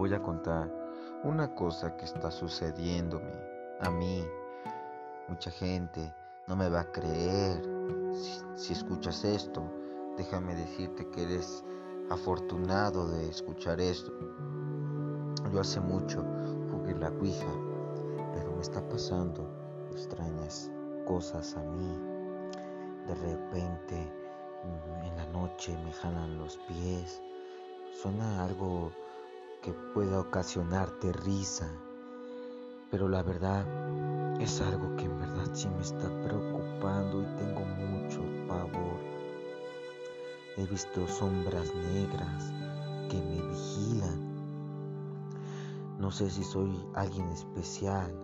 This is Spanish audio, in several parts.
voy a contar una cosa que está sucediéndome a mí. Mucha gente no me va a creer si, escuchas esto. Déjame decirte que eres afortunado de escuchar esto. Yo hace mucho jugué la Ouija, pero me está pasando extrañas cosas a mí. De repente mm, en la noche me jalan los pies. Suena algo que pueda ocasionarte risa, pero la verdad es algo que en verdad sí me está preocupando y tengo mucho pavor. He visto sombras negras que me vigilan. No sé si soy alguien especial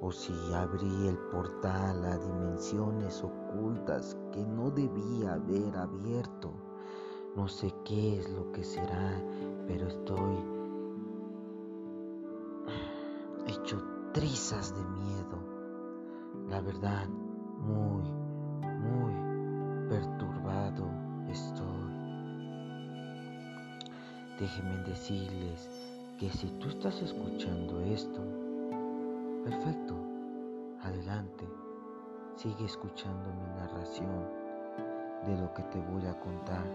o si abrí el portal a dimensiones ocultas que no debía haber abierto. No sé qué es lo que será, trizas de miedo. La verdad, muy, muy perturbado estoy. Déjenme decirles que si tú estás escuchando esto, perfecto, adelante, sigue escuchando mi narración de lo que te voy a contar.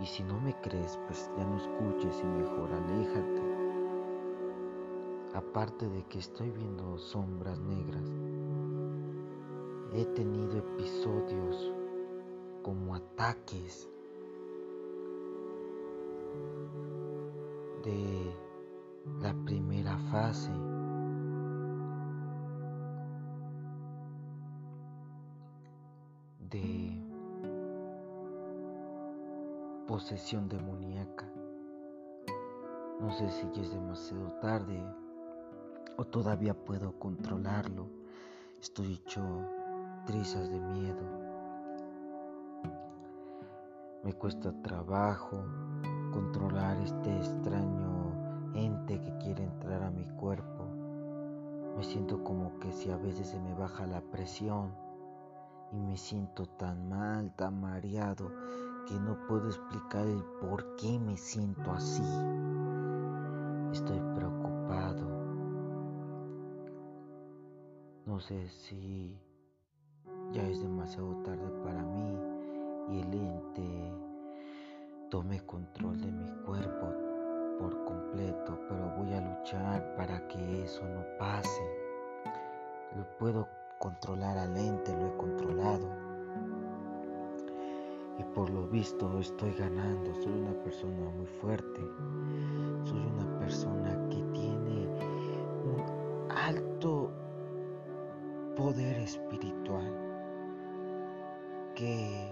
Y si no me crees, pues ya no escuches y mejor aléjate. Aparte de que estoy viendo sombras negras, he tenido episodios como ataques de la primera fase. de posesión demoníaca. No sé si ya es demasiado tarde o todavía puedo controlarlo. Estoy hecho trizas de miedo. Me cuesta trabajo controlar este extraño ente que quiere entrar a mi cuerpo. Me siento como que si a veces se me baja la presión y me siento tan mal, tan mareado que no puedo explicar el por qué me siento así. Estoy preocupado. No sé si ya es demasiado tarde para mí y el ente tome control de mi cuerpo por completo, pero voy a luchar para que eso no pase. Lo puedo controlar al ente, lo he controlado y por lo visto estoy ganando. Soy una persona muy fuerte. Soy una persona que tiene un alto poder espiritual que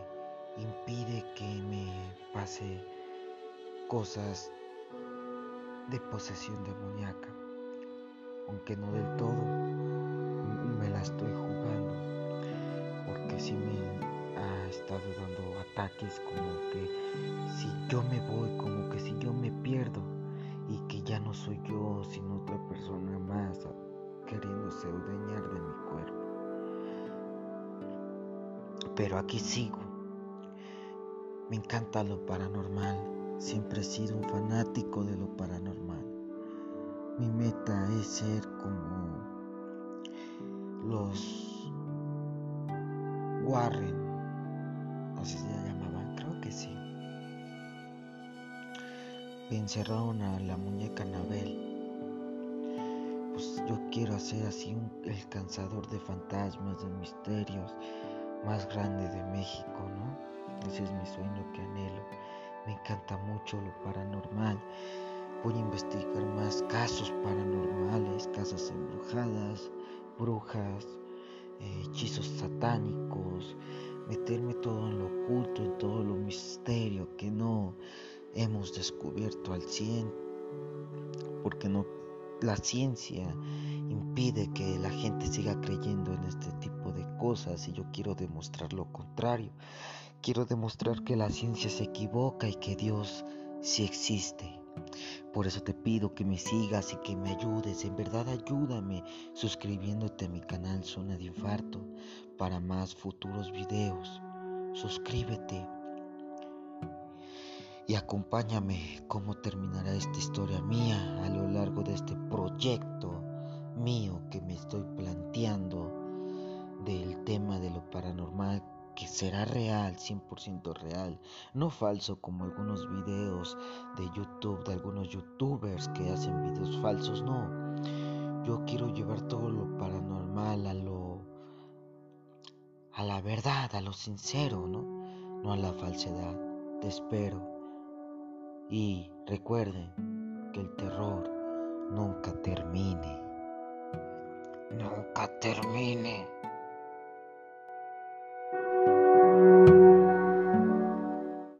impide que me pase cosas de posesión demoníaca. Aunque no del todo, me la estoy jugando. Porque si me ha estado dando ataques como que si yo me voy, como que si yo me pierdo y que ya no soy yo, sino otra persona más queriéndose adueñar de Pero aquí sigo. Me encanta lo paranormal. Siempre he sido un fanático de lo paranormal. Mi meta es ser como los Warren así se llamaban, creo que sí. Encerraron a la muñeca Anabel. Pues yo quiero hacer así un, el cansador de fantasmas, de misterios más grande de México, ¿no? Ese es mi sueño que anhelo. Me encanta mucho lo paranormal. Voy a investigar más casos paranormales, casas embrujadas, brujas, eh, hechizos satánicos, meterme todo en lo oculto, en todo lo misterio que no hemos descubierto al 100, porque no la ciencia impide que la gente siga creyendo en cosas y yo quiero demostrar lo contrario. Quiero demostrar que la ciencia se equivoca y que Dios sí existe. Por eso te pido que me sigas y que me ayudes. En verdad ayúdame suscribiéndote a mi canal Zona de Infarto para más futuros videos. Suscríbete. y acompáñame cómo terminará esta historia mía a lo largo de este proyecto mío que me estoy planteando del tema de lo paranormal que será real, 100% real, no falso como algunos videos de YouTube, de algunos youtubers que hacen videos falsos, no. Yo quiero llevar todo lo paranormal a lo a la verdad, a lo sincero, ¿no? No a la falsedad. Te espero. Y recuerden que el terror nunca termine. Nunca termine.